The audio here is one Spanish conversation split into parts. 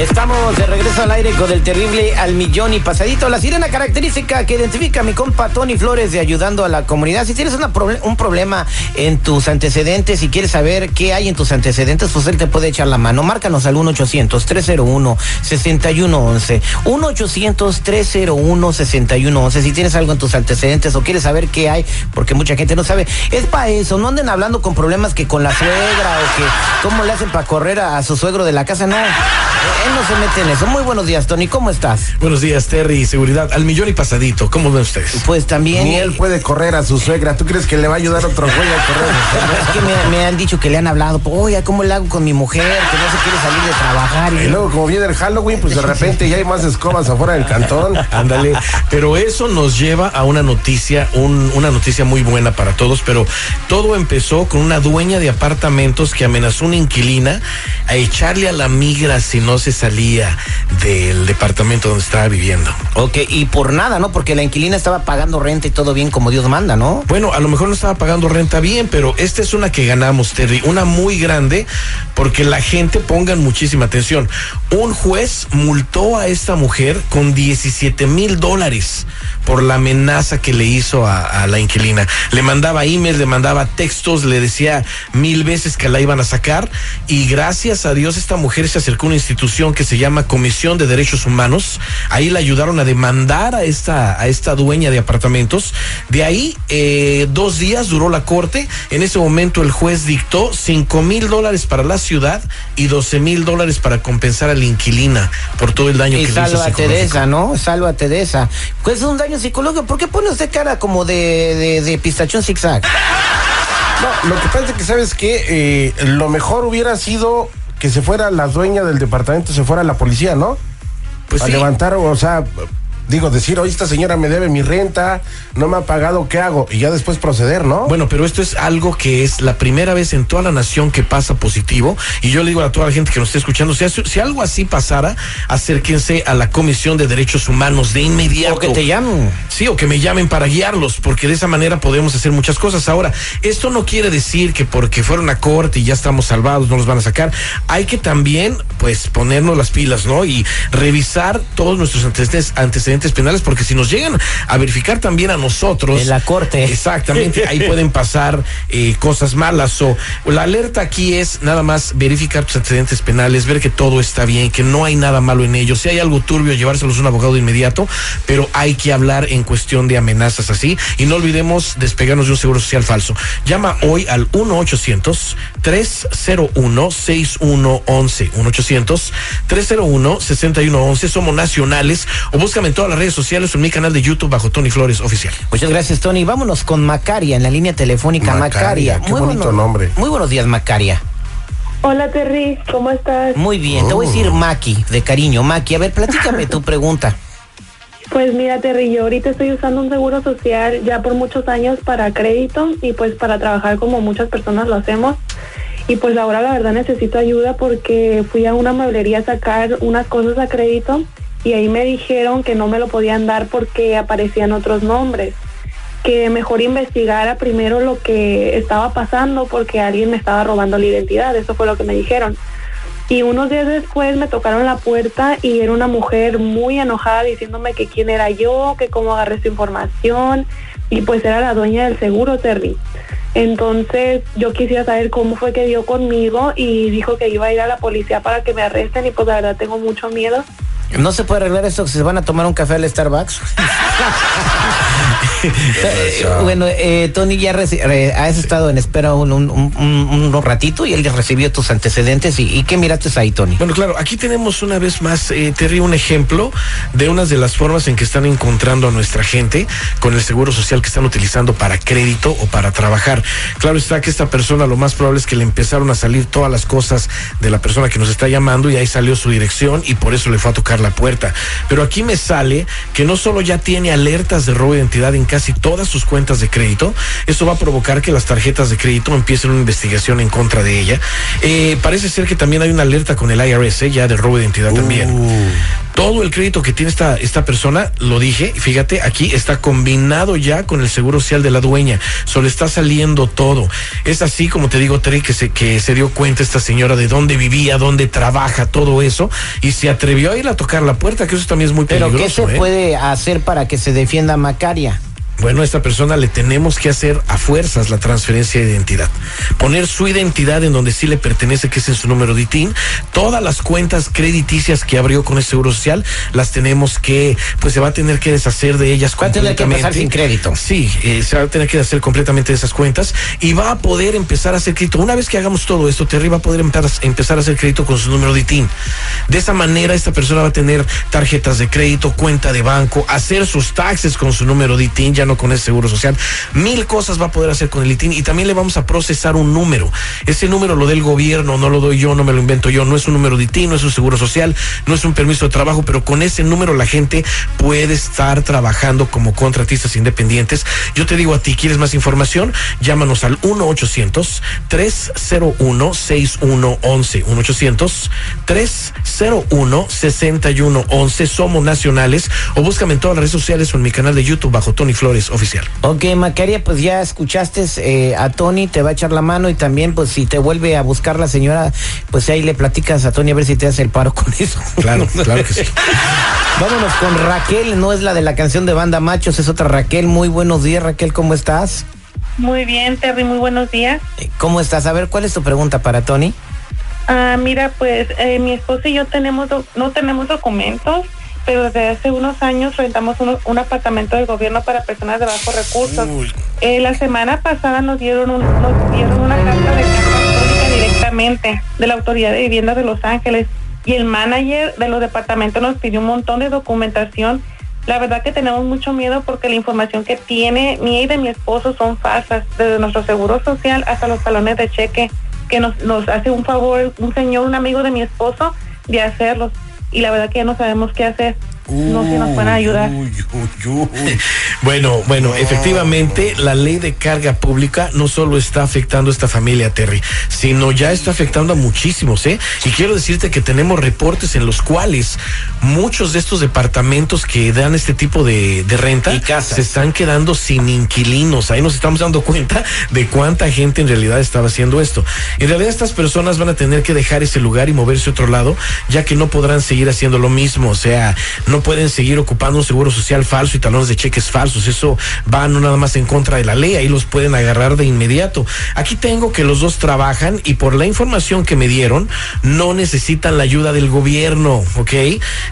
Estamos de regreso al aire con el terrible al millón y pasadito. La sirena característica que identifica a mi compa Tony Flores de ayudando a la comunidad. Si tienes un problema en tus antecedentes y quieres saber qué hay en tus antecedentes, pues él te puede echar la mano. Márcanos al 1-800-301-6111. 1-800-301-6111. Si tienes algo en tus antecedentes o quieres saber qué hay, porque mucha gente no sabe, es para eso. No anden hablando con problemas que con la suegra o que cómo le hacen para correr a, a su suegro de la casa. No, él no se mete en eso. Muy buenos días, Tony. ¿Cómo estás? Buenos días, Terry. Seguridad al millón y pasadito. ¿Cómo ven ustedes? Pues también. Ni él puede correr a su suegra. ¿Tú crees que le va a ayudar otro güey a correr? Es que me, me han dicho que le han hablado, oye, ¿cómo le hago con mi mujer? Que no se quiere salir de trabajar. Y luego, como viene el Halloween, pues de repente ya hay más escobas afuera del cantón. Ándale, pero eso nos lleva a una noticia, un- una noticia muy buena para todos, pero todo empezó con una dueña de apartamentos que amenazó a una inquilina a echarle a la migra si no se salía del departamento donde estaba viviendo. Ok, y por nada, ¿no? Porque la inquilina estaba pagando renta y todo bien como Dios manda, ¿no? Bueno, a lo mejor no estaba pagando renta bien, pero esta es una que ganamos, Terry, una muy grande, porque la gente pongan muchísima atención. Un juez multó a esta mujer con 17 mil dólares por la amenaza que le hizo a, a la inquilina. Le mandaba emails, le mandaba textos, le decía mil veces que la iban a sacar y gracias a Dios esta mujer se acercó a una institución que se llama Comisión de Derechos Humanos. Ahí la ayudaron a demandar a esta, a esta dueña de apartamentos. De ahí, eh, dos días duró la corte. En ese momento el juez dictó cinco mil dólares para la ciudad y 12 mil dólares para compensar a la inquilina por todo el daño Y que le hizo sálvate de esa, ¿no? Sálvate de esa. Pues es un daño psicológico. ¿Por qué pone usted cara como de, de, de pistachón zigzag? No, lo que pasa es que, ¿sabes que Lo mejor hubiera sido que se fuera la dueña del departamento, se fuera la policía, ¿no? Pues a sí. levantar, o sea, digo, decir, oye, esta señora me debe mi renta, no me ha pagado, ¿qué hago? Y ya después proceder, ¿no? Bueno, pero esto es algo que es la primera vez en toda la nación que pasa positivo. Y yo le digo a toda la gente que nos esté escuchando, si, hace- si algo así pasara, acérquense a la Comisión de Derechos Humanos de inmediato. O que te llamen. Sí, o que me llamen para guiarlos, porque de esa manera podemos hacer muchas cosas. Ahora, esto no quiere decir que porque fueron a corte y ya estamos salvados, no nos van a sacar. Hay que también, pues, ponernos las pilas, ¿no? Y revisar todos nuestros antecedentes, antecedentes penales, porque si nos llegan a verificar también a nosotros. En la corte. Exactamente, ahí pueden pasar eh, cosas malas. O la alerta aquí es nada más verificar tus antecedentes penales, ver que todo está bien, que no hay nada malo en ellos. Si hay algo turbio, llevárselos a un abogado de inmediato, pero hay que hablar en cuestión de amenazas así. Y no olvidemos despegarnos de un seguro social falso. Llama hoy al 1-800-301-6111. 1-800-301-6111. Somos nacionales. O búscame en todas las redes sociales o en mi canal de YouTube bajo Tony Flores Oficial. Muchas gracias, Tony. Vámonos con Macaria en la línea telefónica. Macaria, Macaria. qué bonito buenos- nombre. Muy buenos días, Macaria. Hola Terry, ¿cómo estás? Muy bien, te voy a decir Maki, de cariño. Maki, a ver, platícame tu pregunta. Pues mira Terry, yo ahorita estoy usando un seguro social ya por muchos años para crédito y pues para trabajar como muchas personas lo hacemos. Y pues ahora la verdad necesito ayuda porque fui a una mueblería a sacar unas cosas a crédito y ahí me dijeron que no me lo podían dar porque aparecían otros nombres. Que mejor investigara primero lo que estaba pasando porque alguien me estaba robando la identidad. Eso fue lo que me dijeron. Y unos días después me tocaron la puerta y era una mujer muy enojada diciéndome que quién era yo, que cómo agarré esta información y pues era la dueña del seguro, Terry. Entonces yo quisiera saber cómo fue que dio conmigo y dijo que iba a ir a la policía para que me arresten y pues la verdad tengo mucho miedo. ¿No se puede arreglar esto que se van a tomar un café al Starbucks? Eh, bueno, eh, Tony, ya eh, has estado en espera un, un, un- un- un ratito y él ya recibió tus antecedentes. ¿Y, y qué miraste ahí, Tony? Bueno, claro, aquí tenemos una vez más, eh, Terry, un ejemplo de unas de las formas en que están encontrando a nuestra gente con el seguro social que están utilizando para crédito o para trabajar. Claro está que esta persona lo más probable es que le empezaron a salir todas las cosas de la persona que nos está llamando y ahí salió su dirección y por eso le fue a tocar la puerta. Pero aquí me sale que no solo ya tiene alertas de robo de identidad, en casi todas sus cuentas de crédito. Eso va a provocar que las tarjetas de crédito empiecen una investigación en contra de ella. Eh, parece ser que también hay una alerta con el IRS, ya de robo de identidad también. Todo el crédito que tiene esta, esta persona, lo dije, fíjate, aquí está combinado ya con el seguro social de la dueña. Solo está saliendo todo. Es así, como te digo, Terry, que se, que se dio cuenta esta señora de dónde vivía, dónde trabaja, todo eso, y se atrevió a ir a tocar la puerta, que eso también es muy Pero peligroso. ¿qué se ¿eh? puede hacer para que se defienda Macaria? Bueno, a esta persona le tenemos que hacer a fuerzas la transferencia de identidad. Poner su identidad en donde sí le pertenece, que es en su número de ITIN. Todas las cuentas crediticias que abrió con el Seguro Social, las tenemos que, pues se va a tener que deshacer de ellas Va a tener que completamente. pasar sin crédito. Sí, eh, se va a tener que deshacer completamente de esas cuentas y va a poder empezar a hacer crédito. Una vez que hagamos todo esto, Terry va a poder empezar, empezar a hacer crédito con su número de ITIN. De esa manera, esta persona va a tener tarjetas de crédito, cuenta de banco, hacer sus taxes con su número de ITIN, ya no con el seguro social. Mil cosas va a poder hacer con el ITIN y también le vamos a procesar un número. Ese número lo del gobierno, no lo doy yo, no me lo invento yo, no es un número de ITIN, no es un seguro social, no es un permiso de trabajo, pero con ese número la gente puede estar trabajando como contratistas independientes. Yo te digo a ti, ¿quieres más información? Llámanos al 1-800-301-6111. 1-800-301-6111. Somos nacionales. O búscame en todas las redes sociales o en mi canal de YouTube bajo Tony Flores Oficial. Ok, Macaria, pues ya escuchaste eh, a Tony, te va a echar la mano y también, pues si te vuelve a buscar la señora, pues ahí le platicas a Tony a ver si te hace el paro con eso. Claro, claro que sí. Vámonos con Raquel, no es la de la canción de Banda Machos, es otra Raquel. Muy buenos días, Raquel, ¿cómo estás? Muy bien, Terry, muy buenos días. Eh, ¿Cómo estás? A ver, ¿cuál es tu pregunta para Tony? Ah, mira, pues eh, mi esposo y yo tenemos no tenemos documentos, pero desde hace unos años rentamos uno- un apartamento del gobierno para personas de bajos recursos. Eh, la semana pasada nos dieron un- nos dieron una carta de pública directamente de la Autoridad de Vivienda de Los Ángeles y el manager de los departamentos nos pidió un montón de documentación. La verdad que tenemos mucho miedo porque la información que tiene mía y de mi esposo son falsas, desde nuestro seguro social hasta los talones de cheque, que nos, nos hace un favor un señor, un amigo de mi esposo, de hacerlos. Y la verdad que ya no sabemos qué hacer. No sé si nos pueden ayudar. Bueno, bueno, efectivamente, la ley de carga pública no solo está afectando a esta familia, Terry, sino ya está afectando a muchísimos, ¿eh? Y quiero decirte que tenemos reportes en los cuales muchos de estos departamentos que dan este tipo de, de renta Y casas. se están quedando sin inquilinos. Ahí nos estamos dando cuenta de cuánta gente en realidad estaba haciendo esto. En realidad, estas personas van a tener que dejar ese lugar y moverse a otro lado, ya que no podrán seguir haciendo lo mismo. O sea, no pueden seguir ocupando un seguro social falso y talones de cheques falsos. Eso va no nada más en contra de la ley, ahí los pueden agarrar de inmediato. Aquí tengo que los dos trabajan y por la información que me dieron, no necesitan la ayuda del gobierno, ¿ok?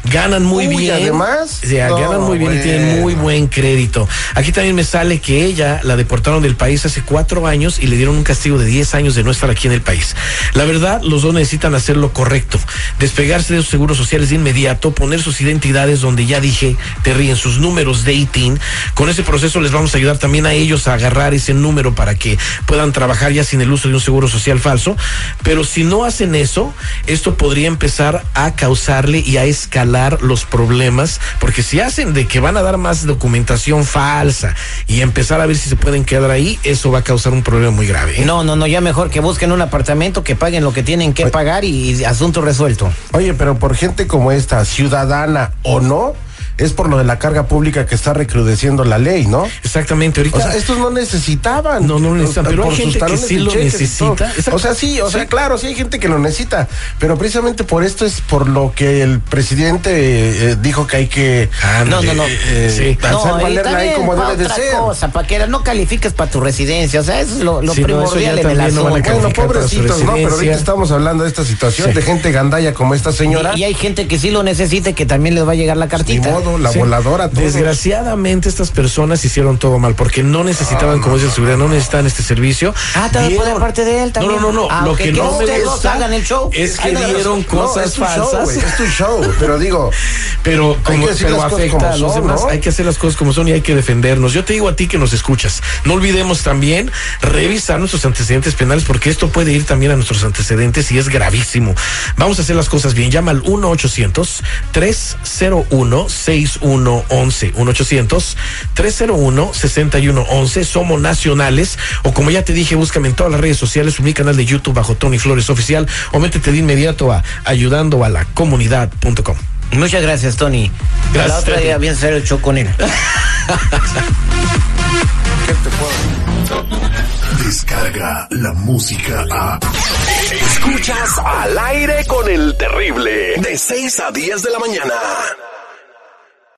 Ganan muy Uy, bien. además. O sea, No, ganan muy bien y tienen muy buen crédito. Aquí también me sale que ella la deportaron del país hace cuatro años y le dieron un castigo de 10 años de no estar aquí en el país. La verdad, los dos necesitan hacer lo correcto, despegarse de sus seguros sociales de inmediato, poner sus identidades donde ya dije, te ríen sus números de ITIN. Con ese proceso les vamos a ayudar también a ellos a agarrar ese número para que puedan trabajar ya sin el uso de un seguro social falso. Pero si no hacen eso, esto podría empezar a causarle y a escalar los problemas, porque si hacen de que van a dar más documentación falsa y empezar a ver si se pueden quedar ahí, eso va a causar un problema muy grave. ¿eh? No, no, no, ya mejor que busquen un apartamento, que paguen lo que tienen que pagar y, y asunto resuelto. Oye, pero por gente como esta, ciudadana o no, es por lo de la carga pública que está recrudeciendo la ley, ¿no? Exactamente, ahorita. O sea, estos no necesitaban. No, no necesitan, pero hay gente que sí lo necesita. O sea, sí, o sea, Sí. claro, sí hay gente que lo necesita. Pero precisamente por esto es por lo que el presidente eh, dijo que hay que No, no, no. eh, Sí. hacer valer la ley también como debe de ser. cosa, para que no califiques para tu residencia, o sea, eso es lo, lo Sí, no, primordial en el. Pero ahorita estamos hablando de esta situación Sí. de gente gandalla como esta señora. Y, y hay gente que sí lo necesita y que también les va a llegar la Ni cartita. La Sí. voladora, todo. Desgraciadamente estas personas hicieron todo mal porque no necesitaban, como dice el seguridad, no necesitaban este servicio. Ah, también puede parte de él también. No, no, no, no. Ah, Lo que que no me gusta hagan el show. es que dieron no, cosas es tu show, falsas. güey, es tu show, pero digo, pero Hay como pero las cosas afecta como a los son, demás, ¿no? hay que hacer las cosas como son y hay que defendernos. Yo te digo a ti que nos escuchas, no olvidemos también revisar nuestros antecedentes penales porque esto puede ir también a nuestros antecedentes y es gravísimo. Vamos a hacer las cosas bien. Llama al 1 800 301 6111 1 800 301 6111 Somos nacionales o como ya te dije, búscame en todas las redes sociales, mi canal de YouTube bajo Tony Flores Oficial o métete de inmediato a ayudando a la comunidad.com. Muchas gracias, Tony. Gracias, La otra Tony. día bien hacer el show con él. Descarga la música a. Escuchas al aire con el terrible. De 6 a 10 de la mañana.